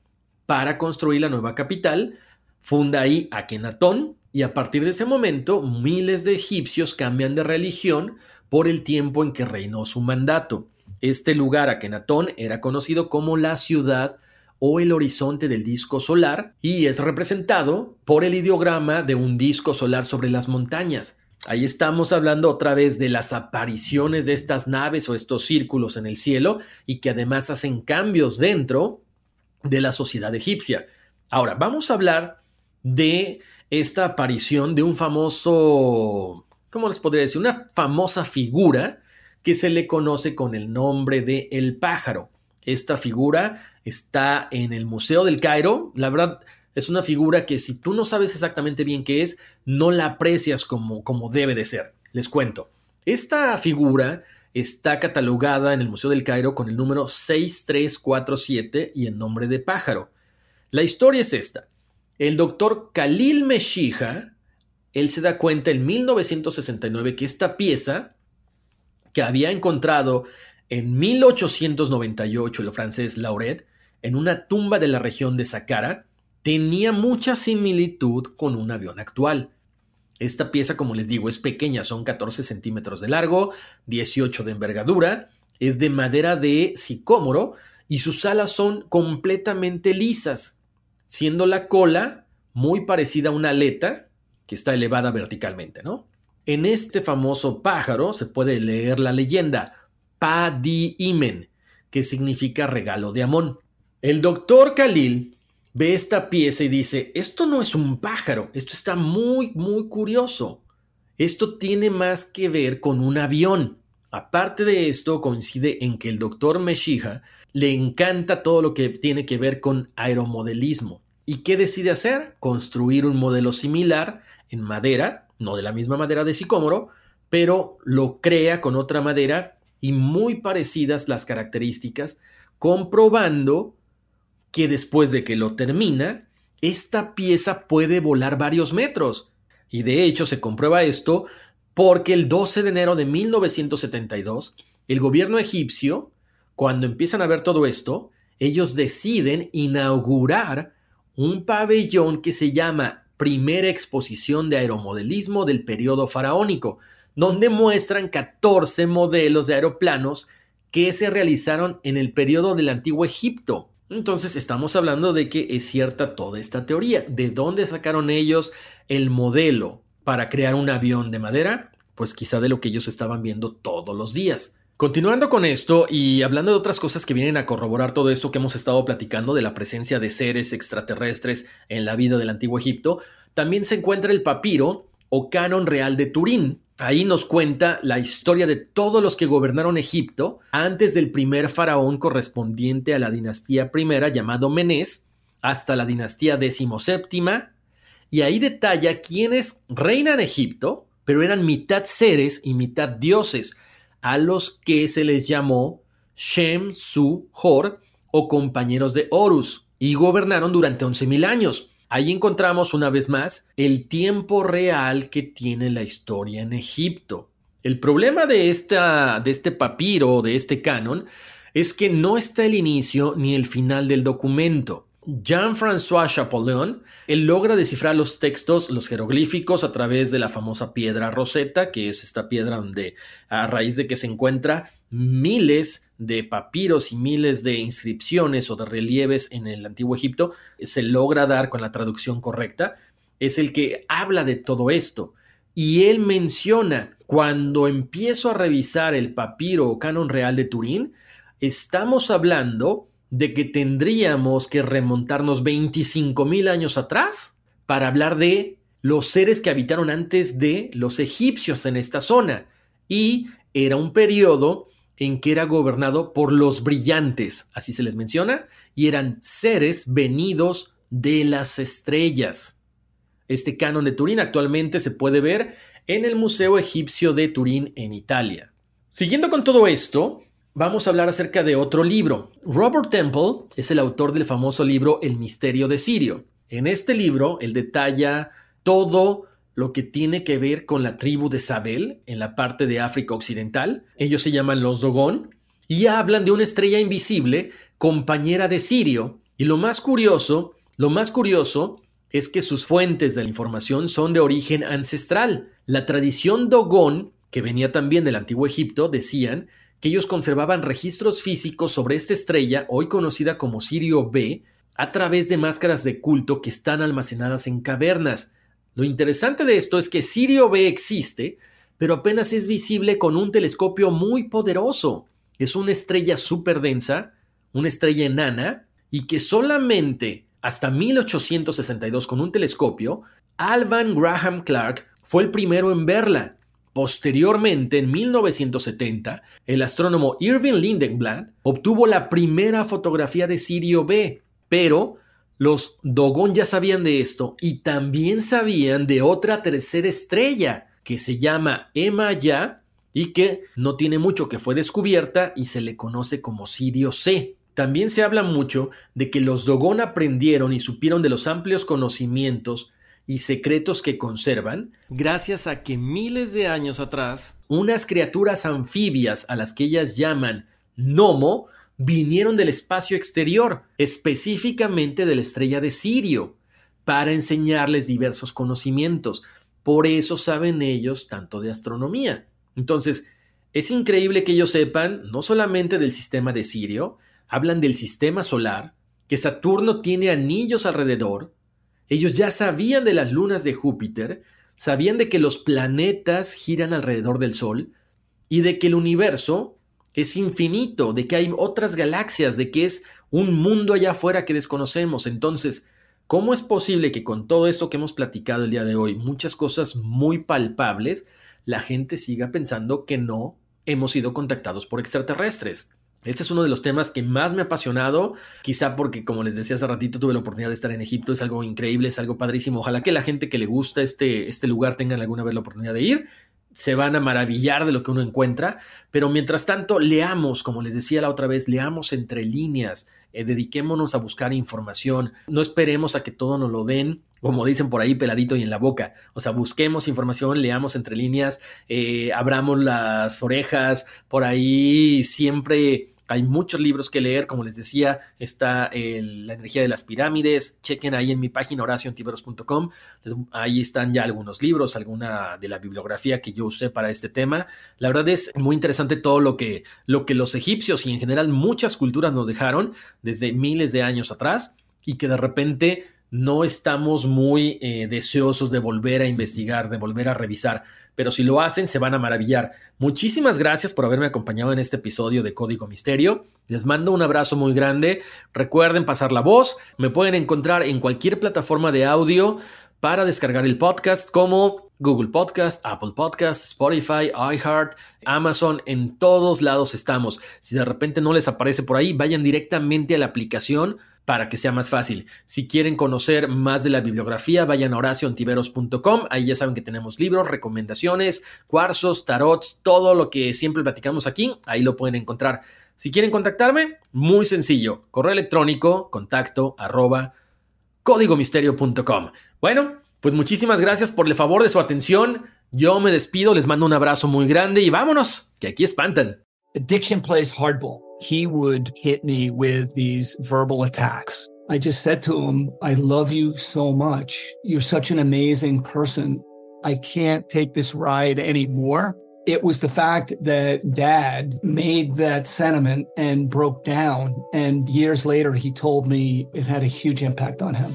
para construir la nueva capital, funda ahí Akenatón y a partir de ese momento miles de egipcios cambian de religión por el tiempo en que reinó su mandato. Este lugar, Akenatón, era conocido como la ciudad o el horizonte del disco solar y es representado por el ideograma de un disco solar sobre las montañas. Ahí estamos hablando otra vez de las apariciones de estas naves o estos círculos en el cielo y que además hacen cambios dentro de la sociedad egipcia. Ahora, vamos a hablar de esta aparición de un famoso ¿cómo les podría decir? Una famosa figura que se le conoce con el nombre de El pájaro. Esta figura está en el Museo del Cairo. La verdad, es una figura que si tú no sabes exactamente bien qué es, no la aprecias como, como debe de ser. Les cuento. Esta figura está catalogada en el Museo del Cairo con el número 6347 y el nombre de pájaro. La historia es esta. El doctor Khalil Meshija él se da cuenta en 1969 que esta pieza que había encontrado en 1898 el francés Lauret en una tumba de la región de Saqqara tenía mucha similitud con un avión actual. Esta pieza, como les digo, es pequeña, son 14 centímetros de largo, 18 de envergadura, es de madera de sicómoro y sus alas son completamente lisas, siendo la cola muy parecida a una aleta que está elevada verticalmente, ¿no? En este famoso pájaro se puede leer la leyenda Padi-Imen, que significa regalo de Amón. El doctor Khalil ve esta pieza y dice, esto no es un pájaro, esto está muy, muy curioso. Esto tiene más que ver con un avión. Aparte de esto, coincide en que el doctor Meshiha le encanta todo lo que tiene que ver con aeromodelismo. ¿Y qué decide hacer? Construir un modelo similar en madera, no de la misma madera de sicómoro, pero lo crea con otra madera y muy parecidas las características, comprobando que después de que lo termina, esta pieza puede volar varios metros. Y de hecho se comprueba esto porque el 12 de enero de 1972, el gobierno egipcio, cuando empiezan a ver todo esto, ellos deciden inaugurar un pabellón que se llama primera exposición de aeromodelismo del periodo faraónico, donde muestran 14 modelos de aeroplanos que se realizaron en el periodo del antiguo Egipto. Entonces estamos hablando de que es cierta toda esta teoría. ¿De dónde sacaron ellos el modelo para crear un avión de madera? Pues quizá de lo que ellos estaban viendo todos los días. Continuando con esto y hablando de otras cosas que vienen a corroborar todo esto que hemos estado platicando de la presencia de seres extraterrestres en la vida del antiguo Egipto, también se encuentra el papiro o canon real de Turín. Ahí nos cuenta la historia de todos los que gobernaron Egipto antes del primer faraón correspondiente a la dinastía primera llamado Menés hasta la dinastía decimoséptima y ahí detalla quiénes reinan Egipto, pero eran mitad seres y mitad dioses a los que se les llamó Shem, Su, Hor o compañeros de Horus y gobernaron durante 11.000 años. Ahí encontramos una vez más el tiempo real que tiene la historia en Egipto. El problema de, esta, de este papiro, de este canon, es que no está el inicio ni el final del documento. Jean-François Champollion, él logra descifrar los textos, los jeroglíficos, a través de la famosa piedra Rosetta, que es esta piedra donde, a raíz de que se encuentra miles de papiros y miles de inscripciones o de relieves en el antiguo Egipto, se logra dar con la traducción correcta, es el que habla de todo esto. Y él menciona, cuando empiezo a revisar el papiro o canon real de Turín, estamos hablando de que tendríamos que remontarnos 25 mil años atrás para hablar de los seres que habitaron antes de los egipcios en esta zona. Y era un periodo en que era gobernado por los brillantes, así se les menciona, y eran seres venidos de las estrellas. Este canon de Turín actualmente se puede ver en el Museo Egipcio de Turín en Italia. Siguiendo con todo esto, vamos a hablar acerca de otro libro. Robert Temple es el autor del famoso libro El misterio de Sirio. En este libro, él detalla todo lo que tiene que ver con la tribu de Sabel en la parte de África Occidental. Ellos se llaman los Dogon y hablan de una estrella invisible, compañera de Sirio. Y lo más curioso, lo más curioso es que sus fuentes de la información son de origen ancestral. La tradición Dogon, que venía también del antiguo Egipto, decían que ellos conservaban registros físicos sobre esta estrella, hoy conocida como Sirio B, a través de máscaras de culto que están almacenadas en cavernas. Lo interesante de esto es que Sirio B existe, pero apenas es visible con un telescopio muy poderoso. Es una estrella súper densa, una estrella enana, y que solamente hasta 1862 con un telescopio, Alvan Graham Clark fue el primero en verla. Posteriormente, en 1970, el astrónomo Irving Lindenblad obtuvo la primera fotografía de Sirio B, pero los Dogon ya sabían de esto y también sabían de otra tercera estrella que se llama Emma Ya y que no tiene mucho que fue descubierta y se le conoce como Sirio C. También se habla mucho de que los Dogon aprendieron y supieron de los amplios conocimientos y secretos que conservan, gracias a que miles de años atrás, unas criaturas anfibias a las que ellas llaman Nomo vinieron del espacio exterior, específicamente de la estrella de Sirio, para enseñarles diversos conocimientos. Por eso saben ellos tanto de astronomía. Entonces, es increíble que ellos sepan no solamente del sistema de Sirio, hablan del sistema solar, que Saturno tiene anillos alrededor, ellos ya sabían de las lunas de Júpiter, sabían de que los planetas giran alrededor del Sol y de que el universo es infinito, de que hay otras galaxias, de que es un mundo allá afuera que desconocemos. Entonces, ¿cómo es posible que con todo esto que hemos platicado el día de hoy, muchas cosas muy palpables, la gente siga pensando que no hemos sido contactados por extraterrestres? Este es uno de los temas que más me ha apasionado, quizá porque, como les decía hace ratito, tuve la oportunidad de estar en Egipto, es algo increíble, es algo padrísimo. Ojalá que la gente que le gusta este, este lugar tenga alguna vez la oportunidad de ir. Se van a maravillar de lo que uno encuentra, pero mientras tanto, leamos, como les decía la otra vez, leamos entre líneas, eh, dediquémonos a buscar información, no esperemos a que todo nos lo den, como dicen por ahí, peladito y en la boca. O sea, busquemos información, leamos entre líneas, eh, abramos las orejas, por ahí siempre hay muchos libros que leer, como les decía, está La energía de las pirámides. Chequen ahí en mi página oraciontiveros.com. Ahí están ya algunos libros, alguna de la bibliografía que yo usé para este tema. La verdad es muy interesante todo lo que, lo que los egipcios y en general muchas culturas nos dejaron desde miles de años atrás y que de repente no estamos muy eh, deseosos de volver a investigar, de volver a revisar, pero si lo hacen se van a maravillar. Muchísimas gracias por haberme acompañado en este episodio de Código Misterio. Les mando un abrazo muy grande. Recuerden pasar la voz. Me pueden encontrar en cualquier plataforma de audio para descargar el podcast como Google Podcast, Apple Podcast, Spotify, iHeart, Amazon, en todos lados estamos. Si de repente no les aparece por ahí, vayan directamente a la aplicación para que sea más fácil. Si quieren conocer más de la bibliografía, vayan a horaciontiveros.com. Ahí ya saben que tenemos libros, recomendaciones, cuarzos, tarots, todo lo que siempre platicamos aquí. Ahí lo pueden encontrar. Si quieren contactarme, muy sencillo. Correo electrónico, contacto, arroba, códigomisterio.com. Bueno, pues muchísimas gracias por el favor de su atención. Yo me despido, les mando un abrazo muy grande y vámonos, que aquí espantan.
Addiction plays hardball. he would hit me with these verbal attacks. I just said to him, I love you so much. You're such an amazing person. I can't take this ride anymore. It was the fact that dad made that sentiment and broke down. And years later, he told me it had a huge impact on him.